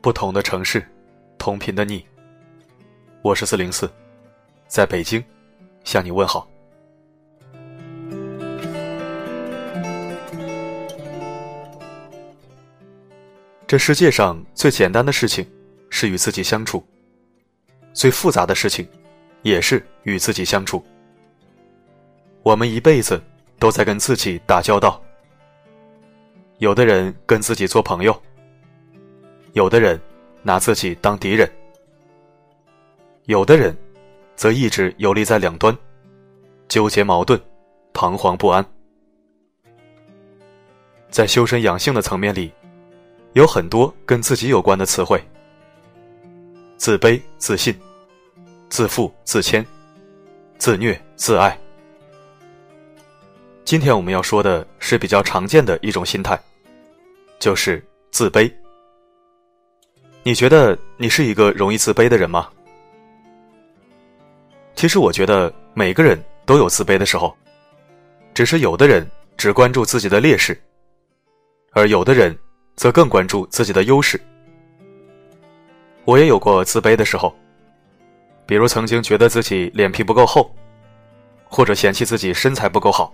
不同的城市，同频的你。我是四零四，在北京向你问好。这世界上最简单的事情是与自己相处，最复杂的事情也是与自己相处。我们一辈子都在跟自己打交道，有的人跟自己做朋友。有的人拿自己当敌人，有的人则一直游离在两端，纠结矛盾，彷徨不安。在修身养性的层面里，有很多跟自己有关的词汇：自卑、自信、自负、自谦、自虐、自爱。今天我们要说的是比较常见的一种心态，就是自卑。你觉得你是一个容易自卑的人吗？其实我觉得每个人都有自卑的时候，只是有的人只关注自己的劣势，而有的人则更关注自己的优势。我也有过自卑的时候，比如曾经觉得自己脸皮不够厚，或者嫌弃自己身材不够好，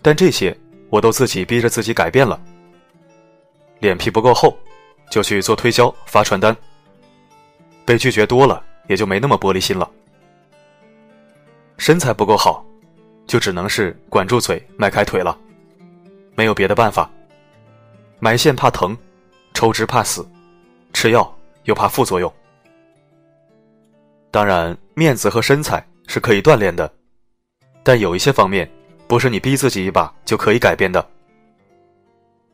但这些我都自己逼着自己改变了。脸皮不够厚。就去做推销发传单，被拒绝多了，也就没那么玻璃心了。身材不够好，就只能是管住嘴迈开腿了，没有别的办法。埋线怕疼，抽脂怕死，吃药又怕副作用。当然，面子和身材是可以锻炼的，但有一些方面不是你逼自己一把就可以改变的。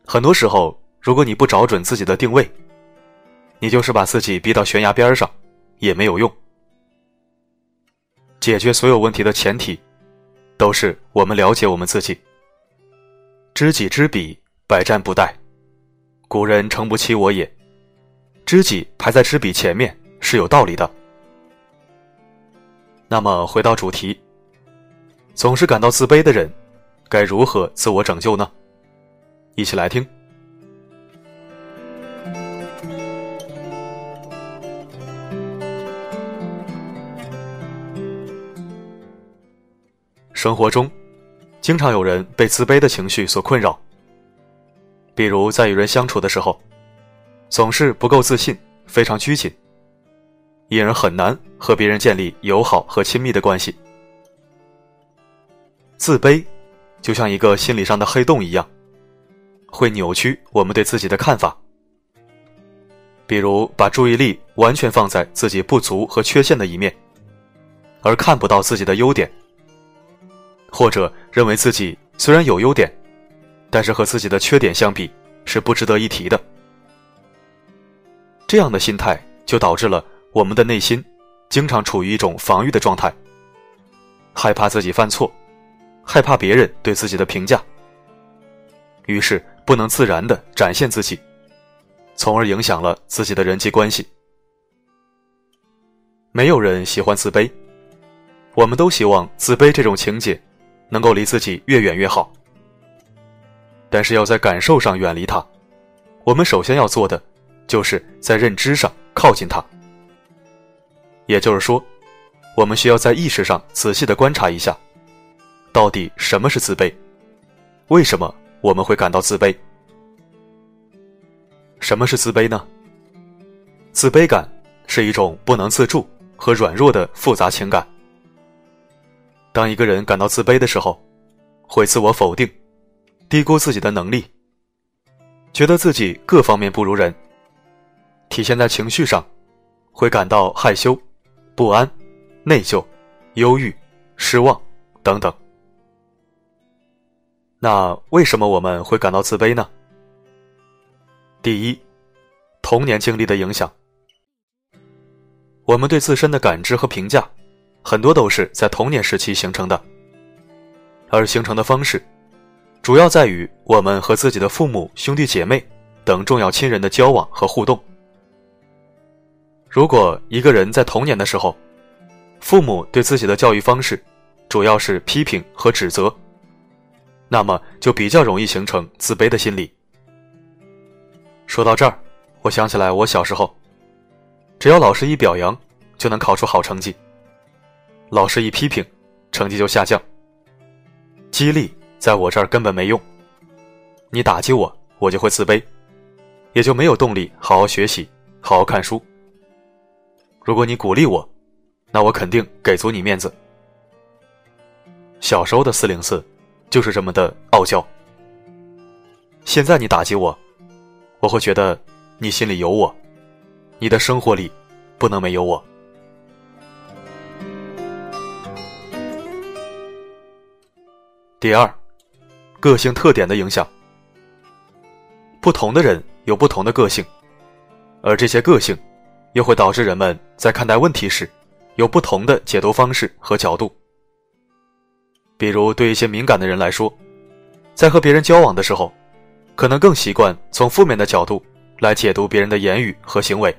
很多时候。如果你不找准自己的定位，你就是把自己逼到悬崖边上，也没有用。解决所有问题的前提，都是我们了解我们自己。知己知彼，百战不殆。古人诚不欺我也。知己排在知彼前面是有道理的。那么回到主题，总是感到自卑的人，该如何自我拯救呢？一起来听。生活中，经常有人被自卑的情绪所困扰。比如在与人相处的时候，总是不够自信，非常拘谨，引人很难和别人建立友好和亲密的关系。自卑，就像一个心理上的黑洞一样，会扭曲我们对自己的看法。比如把注意力完全放在自己不足和缺陷的一面，而看不到自己的优点。或者认为自己虽然有优点，但是和自己的缺点相比是不值得一提的。这样的心态就导致了我们的内心经常处于一种防御的状态，害怕自己犯错，害怕别人对自己的评价，于是不能自然的展现自己，从而影响了自己的人际关系。没有人喜欢自卑，我们都希望自卑这种情节。能够离自己越远越好，但是要在感受上远离它。我们首先要做的，就是在认知上靠近它。也就是说，我们需要在意识上仔细的观察一下，到底什么是自卑？为什么我们会感到自卑？什么是自卑呢？自卑感是一种不能自助和软弱的复杂情感。当一个人感到自卑的时候，会自我否定，低估自己的能力，觉得自己各方面不如人。体现在情绪上，会感到害羞、不安、内疚、忧郁、失望等等。那为什么我们会感到自卑呢？第一，童年经历的影响，我们对自身的感知和评价。很多都是在童年时期形成的，而形成的方式，主要在于我们和自己的父母、兄弟姐妹等重要亲人的交往和互动。如果一个人在童年的时候，父母对自己的教育方式主要是批评和指责，那么就比较容易形成自卑的心理。说到这儿，我想起来，我小时候，只要老师一表扬，就能考出好成绩；老师一批评，成绩就下降。激励在我这儿根本没用，你打击我，我就会自卑，也就没有动力好好学习，好好看书。如果你鼓励我，那我肯定给足你面子。小时候的四零四，就是这么的傲娇。现在你打击我，我会觉得你心里有我，你的生活里不能没有我。第二，个性特点的影响。不同的人有不同的个性，而这些个性，又会导致人们在看待问题时，有不同的解读方式和角度。比如，对一些敏感的人来说，在和别人交往的时候，可能更习惯从负面的角度来解读别人的言语和行为。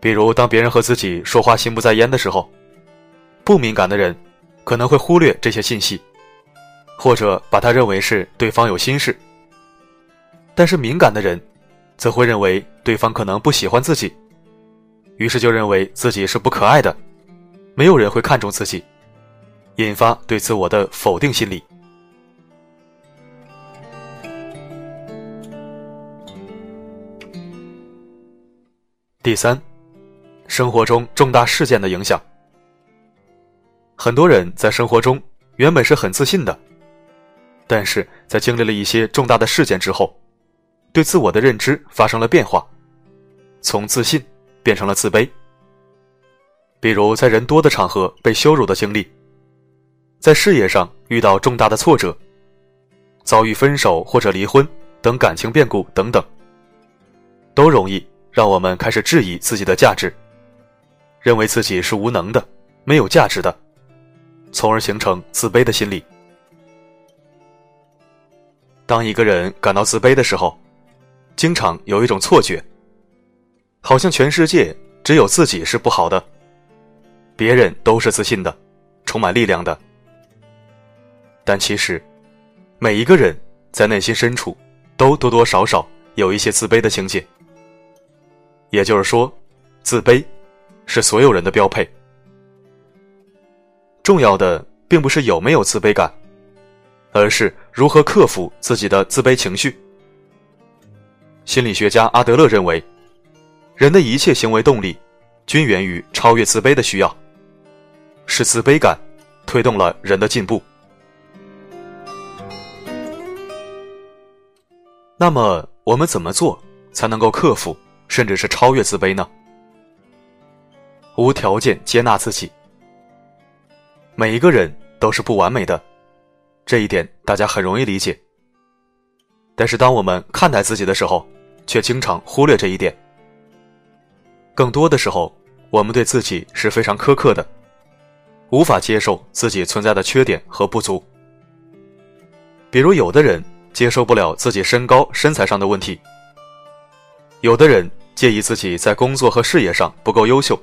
比如，当别人和自己说话心不在焉的时候，不敏感的人可能会忽略这些信息，或者把他认为是对方有心事。但是敏感的人，则会认为对方可能不喜欢自己，于是就认为自己是不可爱的，没有人会看重自己。引发对自我的否定心理。第三，生活中重大事件的影响。很多人在生活中原本是很自信的，但是在经历了一些重大的事件之后，对自我的认知发生了变化，从自信变成了自卑。比如在人多的场合被羞辱的经历。在事业上遇到重大的挫折，遭遇分手或者离婚等感情变故等等，都容易让我们开始质疑自己的价值，认为自己是无能的、没有价值的，从而形成自卑的心理。当一个人感到自卑的时候，经常有一种错觉，好像全世界只有自己是不好的，别人都是自信的、充满力量的。但其实，每一个人在内心深处，都多多少少有一些自卑的情节。也就是说，自卑是所有人的标配。重要的并不是有没有自卑感，而是如何克服自己的自卑情绪。心理学家阿德勒认为，人的一切行为动力，均源于超越自卑的需要，是自卑感推动了人的进步。那么我们怎么做才能够克服甚至是超越自卑呢？无条件接纳自己。每一个人都是不完美的，这一点大家很容易理解。但是当我们看待自己的时候，却经常忽略这一点。更多的时候，我们对自己是非常苛刻的，无法接受自己存在的缺点和不足。比如有的人。接受不了自己身高、身材上的问题。有的人介意自己在工作和事业上不够优秀，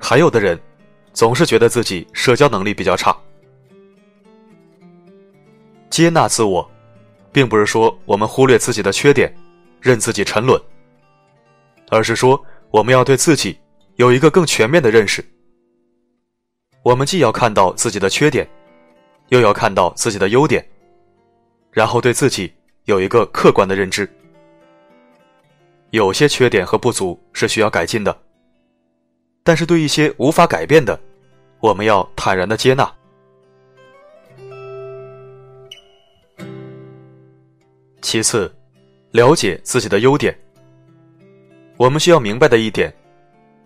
还有的人总是觉得自己社交能力比较差。接纳自我，并不是说我们忽略自己的缺点，任自己沉沦，而是说我们要对自己有一个更全面的认识。我们既要看到自己的缺点，又要看到自己的优点。然后对自己有一个客观的认知，有些缺点和不足是需要改进的，但是对一些无法改变的，我们要坦然的接纳。其次，了解自己的优点。我们需要明白的一点，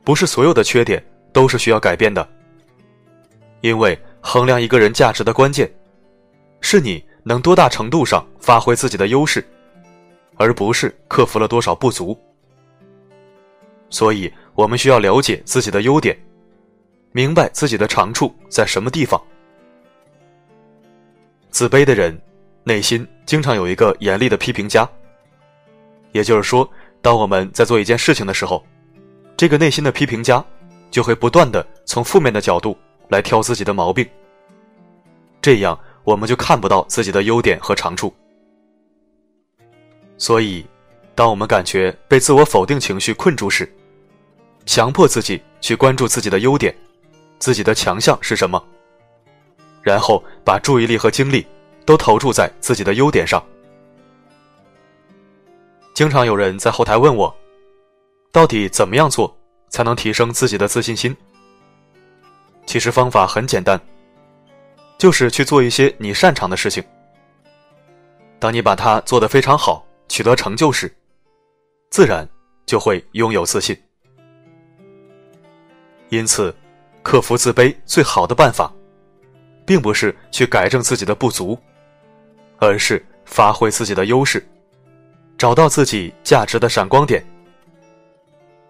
不是所有的缺点都是需要改变的，因为衡量一个人价值的关键，是你。能多大程度上发挥自己的优势，而不是克服了多少不足。所以，我们需要了解自己的优点，明白自己的长处在什么地方。自卑的人，内心经常有一个严厉的批评家。也就是说，当我们在做一件事情的时候，这个内心的批评家就会不断的从负面的角度来挑自己的毛病。这样。我们就看不到自己的优点和长处，所以，当我们感觉被自我否定情绪困住时，强迫自己去关注自己的优点，自己的强项是什么，然后把注意力和精力都投注在自己的优点上。经常有人在后台问我，到底怎么样做才能提升自己的自信心？其实方法很简单，就是去做一些你擅长的事情。当你把它做得非常好，取得成就时，自然就会拥有自信。因此，克服自卑最好的办法，并不是去改正自己的不足，而是发挥自己的优势。找到自己价值的闪光点，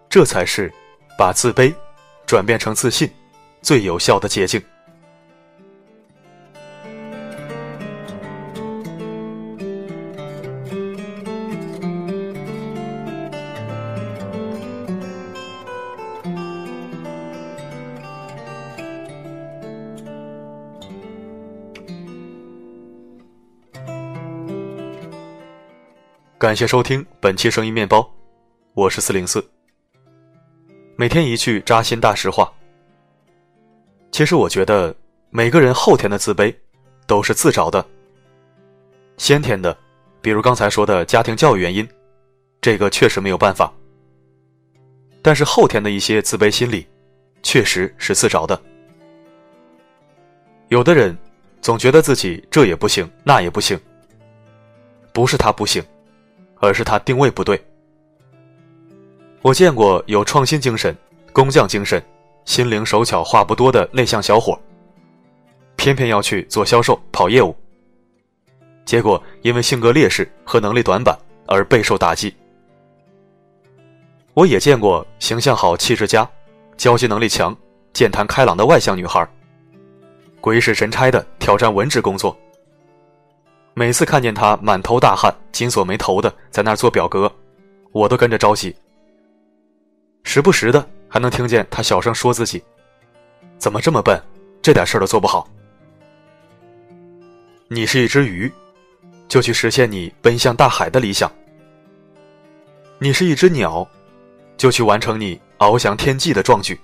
这才是把自卑转变成自信最有效的捷径。感谢收听本期声音面包，我是四零四。每天一句扎心大实话。其实我觉得每个人后天的自卑都是自找的，先天的，比如刚才说的家庭教育原因，这个确实没有办法。但是后天的一些自卑心理，确实是自找的。有的人总觉得自己这也不行那也不行，不是他不行。而是他定位不对。我见过有创新精神、工匠精神、心灵手巧话不多的内向小伙，偏偏要去做销售、跑业务，结果因为性格劣势和能力短板而备受打击。我也见过形象好、气质佳、交际能力强、健谈开朗的外向女孩，鬼使神差的挑战文职工作。每次看见他满头大汗、紧锁眉头的在那儿做表格，我都跟着着急。时不时的还能听见他小声说自己：“怎么这么笨，这点事儿都做不好。”你是一只鱼，就去实现你奔向大海的理想；你是一只鸟，就去完成你翱翔天际的壮举。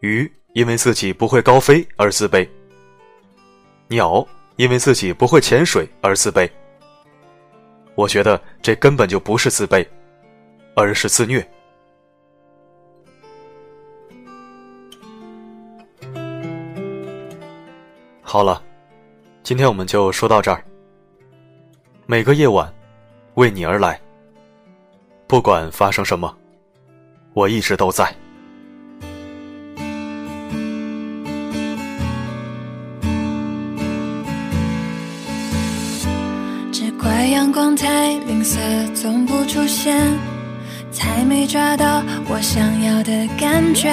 鱼因为自己不会高飞而自卑，鸟。因为自己不会潜水而自卑，我觉得这根本就不是自卑，而是自虐。好了，今天我们就说到这儿。每个夜晚，为你而来，不管发生什么，我一直都在。阳光太吝啬，总不出现，才没抓到我想要的感觉。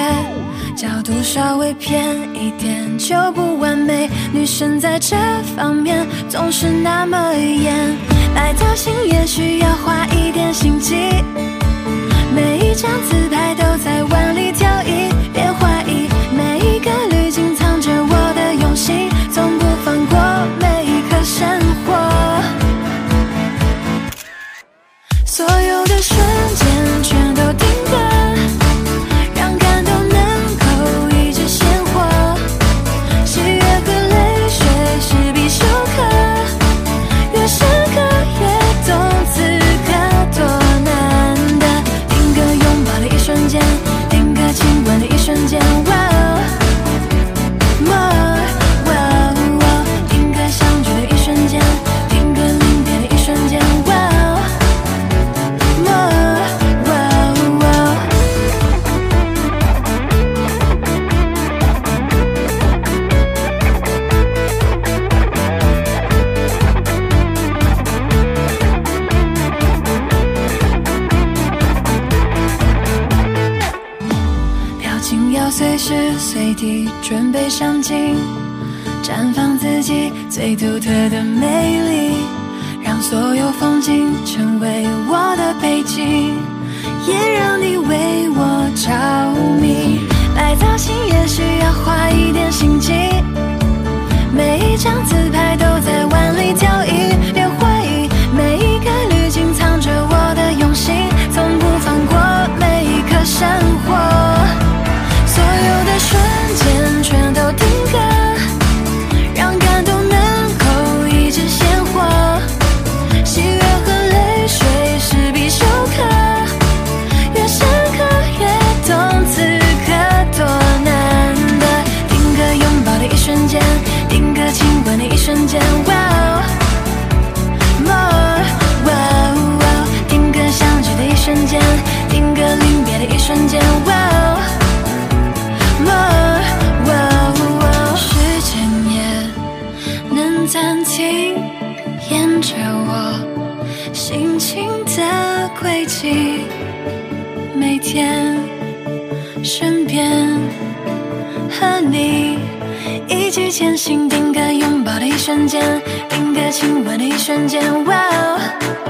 角度稍微偏一点就不完美，女生在这方面总是那么严。摆造型也需要花一点心机，每一张自拍都在万里挑一，放自己最独特的美丽让所有风景成为我的背景也让你为我着迷。摆造型也需要花一点心机每一张自拍都在万里挑一别怀疑每一个滤镜藏着我的用心从不放过每一刻生活。所有的瞬间全都定格。我心情的轨迹，每天身边和你一起前行，定格拥抱的一瞬间，定格亲吻的一瞬间，哇哦。